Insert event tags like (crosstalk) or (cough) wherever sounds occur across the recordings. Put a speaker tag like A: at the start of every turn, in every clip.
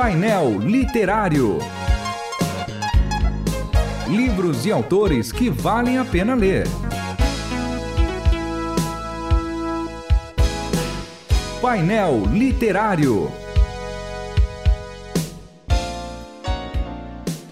A: Painel Literário. Livros e autores que valem a pena ler. Painel Literário.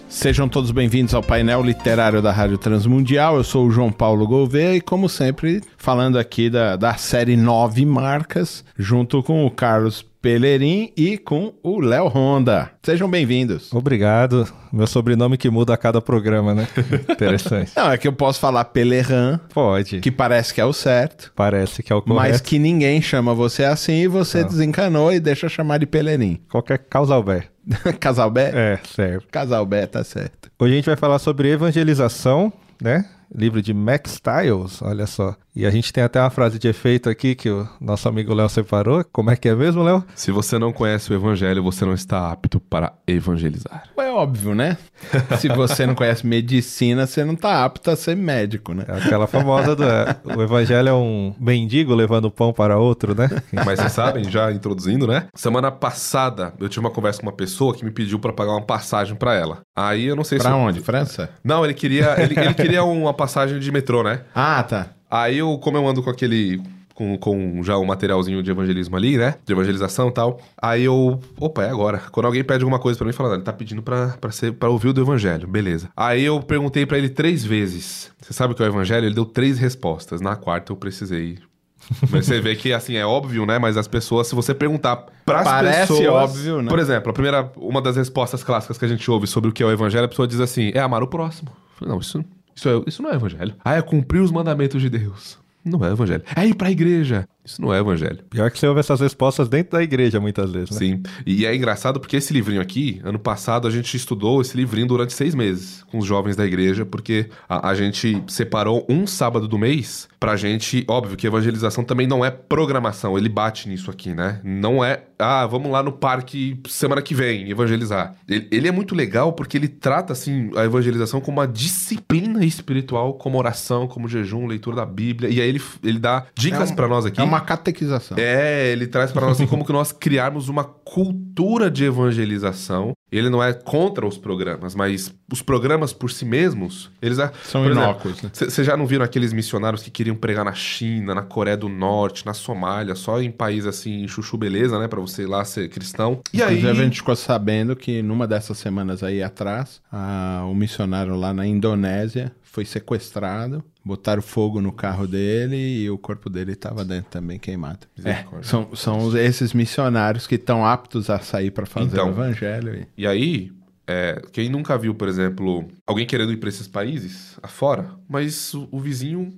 B: Sejam todos bem-vindos ao painel literário da Rádio Transmundial. Eu sou o João Paulo Gouveia e, como sempre, falando aqui da, da série Nove Marcas, junto com o Carlos Pelerim e com o Léo Honda. Sejam bem-vindos.
C: Obrigado. Meu sobrenome que muda a cada programa, né? (laughs) Interessante.
B: Não, é que eu posso falar Peleran,
C: Pode.
B: que parece que é o certo,
C: Parece que é o correto.
B: mas que ninguém chama você assim e você
C: Não.
B: desencanou e deixa chamar de Pelerim.
C: Qualquer causalber. (laughs)
B: Casalbé?
C: É, serve.
B: Casalbé, tá certo.
C: Hoje a gente vai falar sobre evangelização, né? Livro de Max Stiles, olha só. E a gente tem até uma frase de efeito aqui que o nosso amigo Léo separou. Como é que é mesmo, Léo?
D: Se você não conhece o evangelho, você não está apto para evangelizar.
B: É óbvio, né? (laughs) Se você não conhece medicina, você não tá apto a ser médico, né?
C: É aquela famosa do... é, o evangelho é um mendigo levando pão para outro, né?
D: Mas vocês sabem, já introduzindo, né? Semana passada eu tive uma conversa com uma pessoa que me pediu para pagar uma passagem para ela. Aí eu não sei se
B: Pra
D: eu-
B: onde? França?
D: Não, ele queria, ele, ele queria uma passagem de metrô, né?
B: Ah, tá.
D: Aí eu, como eu ando com aquele. Com, com já um materialzinho de evangelismo ali, né? De evangelização e tal. Aí eu. Opa, é agora. Quando alguém pede alguma coisa pra mim, fala, "Ah, ele tá pedindo pra, pra, ser, pra ouvir o do evangelho. Beleza. Aí eu perguntei pra ele três vezes. Você sabe o que é o evangelho? Ele deu três respostas. Na quarta eu precisei. Mas você vê que, assim, é óbvio, né? Mas as pessoas, se você perguntar pras
B: Parece
D: pessoas...
B: óbvio, né?
D: Por exemplo, a primeira... Uma das respostas clássicas que a gente ouve sobre o que é o evangelho, a pessoa diz assim, é amar o próximo. Falei, Não, isso, isso, é, isso não é evangelho. Ah, é cumprir os mandamentos de Deus. Não é evangelho. É ir pra igreja. Isso não é evangelho.
C: Pior que você ouve essas respostas dentro da igreja muitas vezes, né?
D: Sim. E é engraçado porque esse livrinho aqui, ano passado, a gente estudou esse livrinho durante seis meses com os jovens da igreja, porque a, a gente separou um sábado do mês pra gente. Óbvio que evangelização também não é programação, ele bate nisso aqui, né? Não é, ah, vamos lá no parque semana que vem evangelizar. Ele, ele é muito legal porque ele trata, assim, a evangelização como uma disciplina espiritual, como oração, como jejum, leitura da Bíblia. E aí ele, ele dá dicas
B: É um-
D: pra nós aqui.
B: É uma catequização.
D: É, ele traz para nós assim como que nós criarmos uma cultura de evangelização. Ele não é contra os programas, mas os programas por si mesmos, eles é-
B: São inócuos, né?
D: Vocês já não viram aqueles missionários que queriam pregar na China, na Coreia do Norte, na Somália, só em país assim, chuchu beleza, né, Pra você ir lá ser cristão. E aí
B: Inclusive, a gente ficou sabendo que numa dessas semanas aí atrás, a- o missionário lá na Indonésia foi sequestrado, botaram fogo no carro dele e o corpo dele estava dentro também queimado. É, são, são esses missionários que estão aptos a sair para fazer
D: Então.
B: o evangelho. E...
D: E aí, é, quem nunca viu, por exemplo, alguém querendo ir pra esses países afora, mas o, o vizinho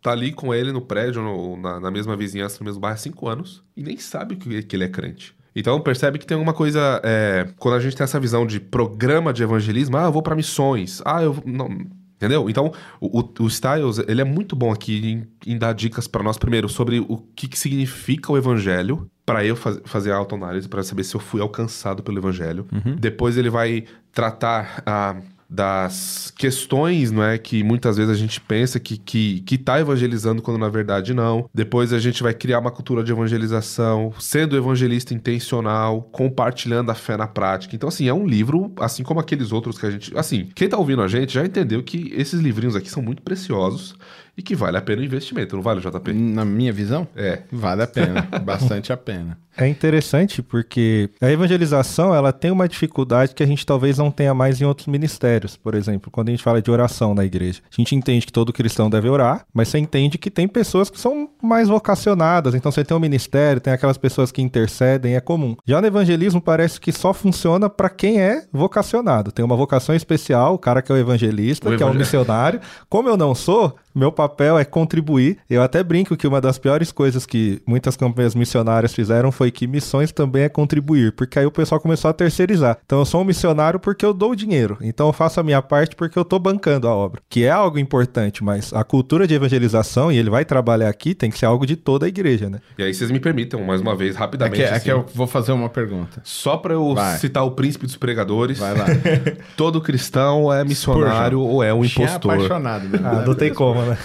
D: tá ali com ele no prédio, no- na, na mesma vizinhança, no mesmo bairro há cinco anos, e nem sabe que, que ele é crente. Então percebe que tem alguma coisa. é, quando a gente tem essa visão de programa de evangelismo, ah, eu vou pra missões, ah, eu. vou- Não, entendeu? Então, o, o- Styles, ele é muito bom aqui em, em dar dicas pra nós, primeiro, sobre o que, que significa o evangelho, pra eu faz- fazer a autoanálise, pra saber se eu fui alcançado pelo evangelho. Depois ele vai tratar ah, das questões, não é, que muitas vezes a gente pensa que, que, que tá evangelizando quando na verdade não. Depois a gente vai criar uma cultura de evangelização, sendo evangelista intencional, compartilhando a fé na prática. Então, assim, é um livro, assim como aqueles outros que a gente. Assim, quem tá ouvindo a gente já entendeu que esses livrinhos aqui são muito preciosos e que vale a pena o investimento, não vale, JP?
B: Na minha visão,
D: É.
B: vale a pena, (laughs) bastante a pena.
C: É interessante porque a evangelização ela tem uma dificuldade que a gente talvez não tenha mais em outros ministérios. Por exemplo, quando a gente fala de oração na igreja, a gente entende que todo cristão deve orar, mas você entende que tem pessoas que são mais vocacionadas. Então você tem um ministério, tem aquelas pessoas que intercedem, é comum. Já no evangelismo parece que só funciona para quem é vocacionado. Tem uma vocação especial, o cara que é o evangelista,
D: O
C: que é um
D: evangel-
C: missionário. Como eu não sou, meu papel é contribuir. Eu até brinco que uma das piores coisas que muitas campanhas missionárias fizeram foi que missões também é contribuir, porque aí o pessoal começou a terceirizar. Então eu sou um missionário porque eu dou o dinheiro. Então eu faço a minha parte porque eu tô bancando a obra, que é algo importante, mas a cultura de evangelização, e ele vai trabalhar aqui, tem que ser algo de toda a igreja, né?
D: E aí vocês me permitam, mais uma vez,
B: É
D: rapidamente.
B: que, é
D: assim,
B: que eu vou fazer uma pergunta.
D: Só pra eu
B: Vai.
D: citar o príncipe dos pregadores.
B: Vai lá. (laughs)
D: Todo cristão é missionário ou é um impostor.
B: apaixonado. Né?
C: Ah, não tem como, né?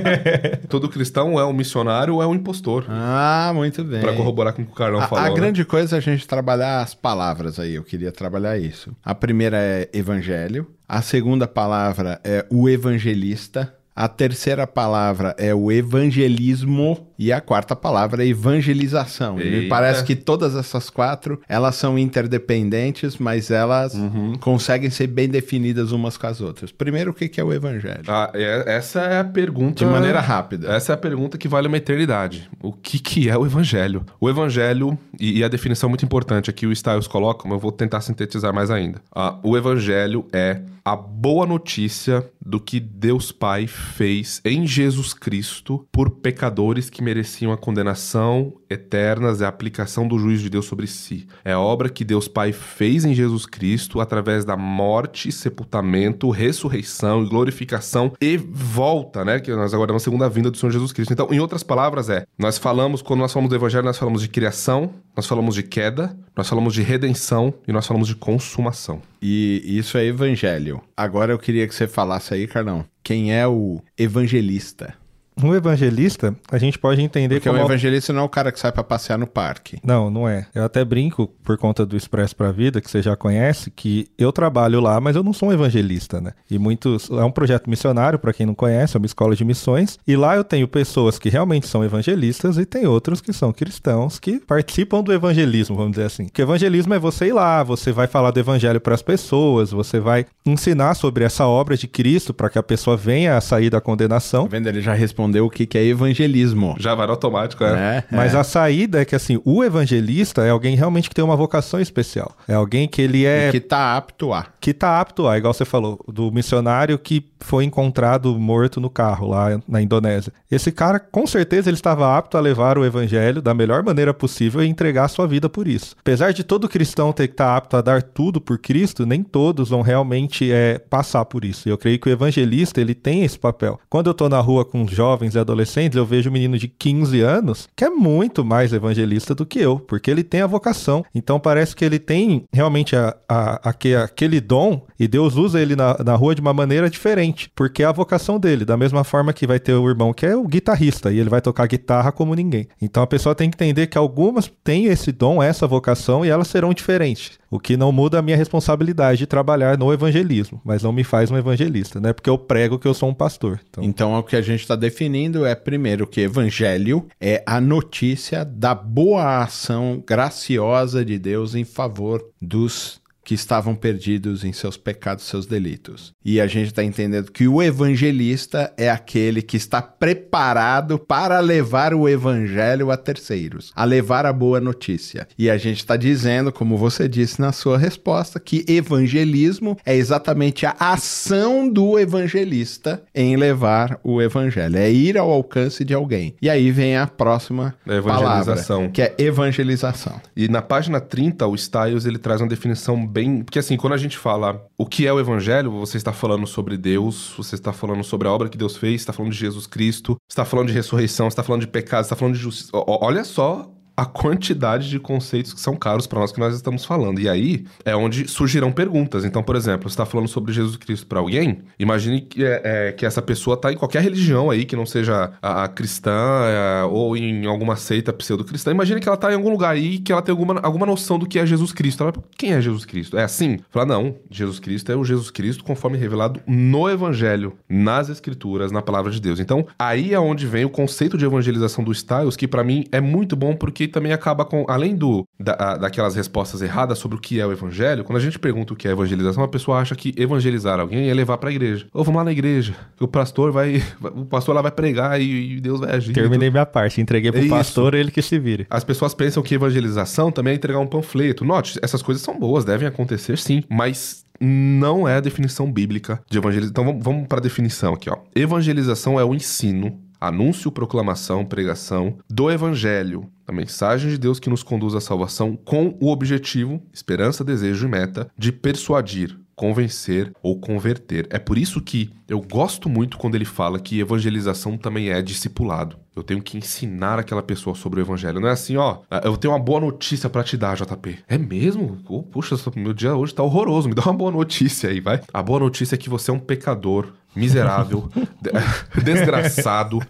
C: (laughs)
D: Todo cristão é um missionário ou é um impostor.
B: Ah, muito bem.
D: Pra corroborar com o que o Carlão
B: A,
D: falou.
B: a
D: né?
B: grande coisa é a gente trabalhar as palavras aí. Eu queria trabalhar isso. A primeira é evangelho. A segunda palavra é o evangelista. A terceira palavra é o evangelismo. E a quarta palavra é evangelização. E me parece que todas essas quatro, elas são interdependentes, mas elas
D: Uhum.
B: conseguem ser bem definidas umas com as outras. Primeiro, o que que é o evangelho?
D: Ah, é- essa é a pergunta.
B: De maneira rápida.
D: Essa é a pergunta que vale uma eternidade. O que, que é o evangelho? O evangelho, e, e a definição é muito importante aqui, o Styles coloca, mas eu vou tentar sintetizar mais ainda. Ah, o evangelho é a boa notícia do que Deus Pai fez em Jesus Cristo por pecadores que mereciam a condenação eterna e a aplicação do juízo de Deus sobre si. É a obra que Deus Pai fez em Jesus Cristo através da morte, sepultamento, ressurreição e glorificação e volta, né? Que nós aguardamos a segunda vinda do Senhor Jesus Cristo. Então, em outras palavras, é: nós falamos, quando nós falamos do Evangelho, nós falamos de criação, nós falamos de queda, nós falamos de redenção e nós falamos de consumação.
B: E isso é evangelho. Agora eu queria que você falasse aí, Carlão, quem é o evangelista?
C: Um evangelista, a gente pode entender
B: Porque
C: como...
B: o evangelista não é o cara que sai pra passear no parque.
C: Não, não é. Eu até brinco, por conta do Expresso pra Vida, que você já conhece, que eu trabalho lá, mas eu não sou um evangelista, né? E muitos. É um projeto missionário, pra quem não conhece, é uma escola de missões. E lá eu tenho pessoas que realmente são evangelistas e tem outros que são cristãos que participam do evangelismo, vamos dizer assim. Porque evangelismo é você ir lá, você vai falar do evangelho pras pessoas, você vai ensinar sobre essa obra de Cristo para que a pessoa venha a sair da condenação.
B: Tá vendo? Ele já respondeu o que, que é evangelismo.
D: Já vai automático, né?
B: É,
C: Mas
B: é.
C: a saída é que, assim, o evangelista é alguém realmente que tem uma vocação especial. É alguém que ele é.
B: que tá apto a.
C: que tá apto a, igual você falou, do missionário que foi encontrado morto no carro lá na Indonésia. Esse cara, com certeza, ele estava apto a levar o evangelho da melhor maneira possível e entregar a sua vida por isso. Apesar de todo cristão ter que estar apto a dar tudo por Cristo, nem todos vão realmente é, passar por isso. Eu creio que o evangelista, ele tem esse papel. Quando eu tô na rua com jovens e adolescentes, eu vejo um menino de 15 anos que é muito mais evangelista do que eu, porque ele tem a vocação. Então parece que ele tem realmente a, a, aque- aquele dom e Deus usa ele na, na rua de uma maneira diferente, porque é a vocação dele. Da mesma forma que vai ter o irmão que é o guitarrista e ele vai tocar guitarra como ninguém. Então a pessoa tem que entender que algumas têm esse dom, essa vocação e elas serão diferentes. O que não muda a minha responsabilidade de trabalhar no evangelismo, mas não me faz um evangelista, né? Porque eu prego que eu sou um pastor. Então,
B: Então, o que a gente está definindo é, primeiro, que evangelho é a notícia da boa ação graciosa de Deus em favor dos que estavam perdidos em seus pecados, seus delitos. E a gente está entendendo que o evangelista é aquele que está preparado para levar o evangelho a terceiros, a levar a boa notícia. E a gente está dizendo, como você disse na sua resposta, que evangelismo é exatamente a ação do evangelista em levar o evangelho, é ir ao alcance de alguém. E aí vem a próxima
D: É evangelização.
B: palavra, que é evangelização.
D: E na página 30, o Styles ele traz uma definição bem. Porque assim, quando a gente fala o que é o evangelho, você está falando sobre Deus, você está falando sobre a obra que Deus fez, está falando de Jesus Cristo, está falando de ressurreição, está falando de pecado, está falando de justiça. Olha só a quantidade de conceitos que são caros para nós que nós estamos falando. E aí é onde surgirão perguntas. Então, por exemplo, você está falando sobre Jesus Cristo para alguém, imagine que, é, é, que essa pessoa está em qualquer religião aí, que não seja a, a cristã é, ou em alguma seita pseudo-cristã. Imagine que ela está em algum lugar aí que ela tem alguma, alguma noção do que é Jesus Cristo. Ela, quem é Jesus Cristo? É assim? Fala, não, Jesus Cristo é o Jesus Cristo conforme revelado no Evangelho, nas Escrituras, na Palavra de Deus. Então, aí é onde vem o conceito de evangelização do Styles, que para mim é muito bom porque também acaba com, além do da, a- daquelas respostas erradas sobre o que é o evangelho, quando a gente pergunta o que é evangelização, a pessoa acha que evangelizar alguém é levar pra igreja. Ou vamos lá na igreja, que o pastor vai, (laughs) o pastor lá vai pregar e, e Deus vai agir.
C: terminei minha parte, entreguei pro
D: É
C: pastor, ele que se vire.
D: As pessoas pensam que evangelização também é entregar um panfleto. Note, essas coisas são boas, devem acontecer sim, mas não é a definição bíblica de evangelização. Então vamos, vamos para a definição aqui, ó. Evangelização é o ensino, anúncio, proclamação, pregação do evangelho, a mensagem de Deus que nos conduz à salvação com o objetivo, esperança, desejo e meta de persuadir, convencer ou converter. É por isso que eu gosto muito quando ele fala que evangelização também é discipulado. Eu tenho que ensinar aquela pessoa sobre o evangelho. Não é assim, ó, eu tenho uma boa notícia para te dar, JP. É mesmo? Oh, puxa, meu dia hoje tá horroroso. Me dá uma boa notícia aí, vai. A boa notícia é que você é um pecador, miserável, (laughs) (laughs) desgraçado.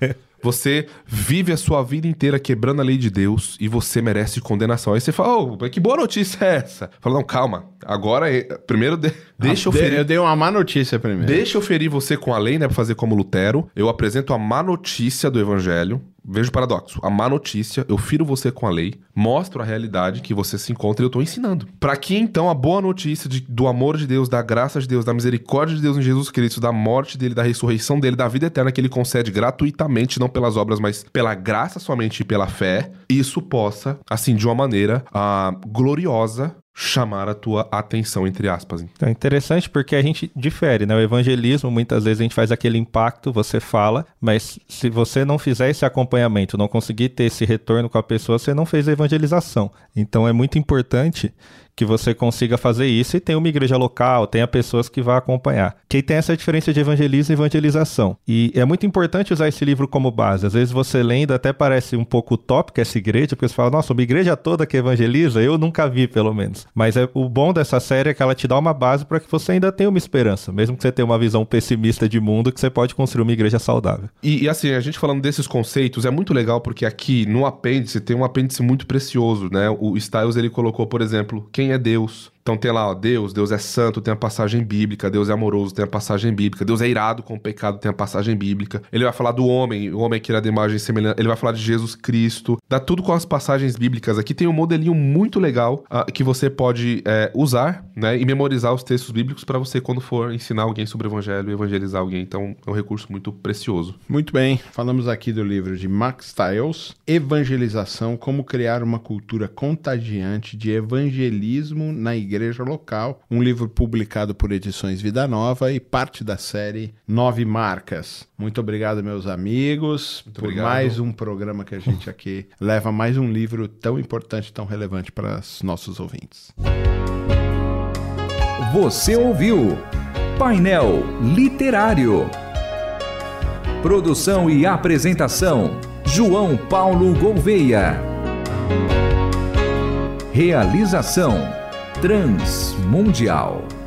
D: Você vive a sua vida inteira quebrando a lei de Deus e você merece condenação. Aí você fala, oh, que boa notícia é essa? Fala, não, calma. Agora, é, primeiro, de, deixa eu ferir.
B: Eu dei uma má notícia primeiro.
D: Deixa eu ferir você com a lei, né? Pra fazer como Lutero. Eu apresento a má notícia do evangelho. Veja o paradoxo. A má notícia, eu firo você com a lei, mostro a realidade que você se encontra e eu estou ensinando. Para que então a boa notícia de, do amor de Deus, da graça de Deus, da misericórdia de Deus em Jesus Cristo, da morte dele, da ressurreição dele, da vida eterna que ele concede gratuitamente, não pelas obras, mas pela graça somente e pela fé, isso possa, assim, de uma maneira uh, gloriosa, chamar a tua atenção, entre aspas.
C: Então é interessante porque a gente difere, né? O evangelismo, muitas vezes a gente faz aquele impacto, você fala, mas se você não fizer esse acompanhamento, não conseguir ter esse retorno com a pessoa, você não fez a evangelização. Então é muito importante que você consiga fazer isso e tenha uma igreja local, tenha pessoas que vão acompanhar. Que tem essa diferença de evangelismo e evangelização. E é muito importante usar esse livro como base. Às vezes você lendo até parece um pouco utópico essa igreja, porque você fala, nossa, uma igreja toda que evangeliza, eu nunca vi pelo menos. Mas é, o bom dessa série é que ela te dá uma base para que você ainda tenha uma esperança, mesmo que você tenha uma visão pessimista de mundo, que você pode construir uma igreja saudável.
D: E, e assim, a gente falando desses conceitos, é muito legal porque aqui no apêndice tem um apêndice muito precioso, né? O Styles ele colocou, por exemplo, quem é Deus, então tem lá, ó, Deus, Deus é santo, tem a passagem bíblica, Deus é amoroso, tem a passagem bíblica, Deus é irado com o pecado, tem a passagem bíblica. Ele vai falar do homem, o homem que era de imagem semelhante, ele vai falar de Jesus Cristo, dá tudo com as passagens bíblicas. Aqui tem um modelinho muito legal uh, que você pode é, usar, né, e memorizar os textos bíblicos para você quando for ensinar alguém sobre o evangelho, evangelizar alguém. Então é um recurso muito precioso.
B: Muito bem, falamos aqui do livro de Max Stiles, Evangelização, como criar uma cultura contagiante de evangelismo na igreja igreja local, um livro publicado por Edições Vida Nova e parte da série Nove Marcas. Muito obrigado, meus amigos, Muito por obrigado. mais um programa que a gente aqui (laughs) leva mais um livro tão importante, tão relevante para os nossos ouvintes.
A: Você ouviu Painel Literário. Produção e apresentação: João Paulo Gouveia. Realização Transmundial.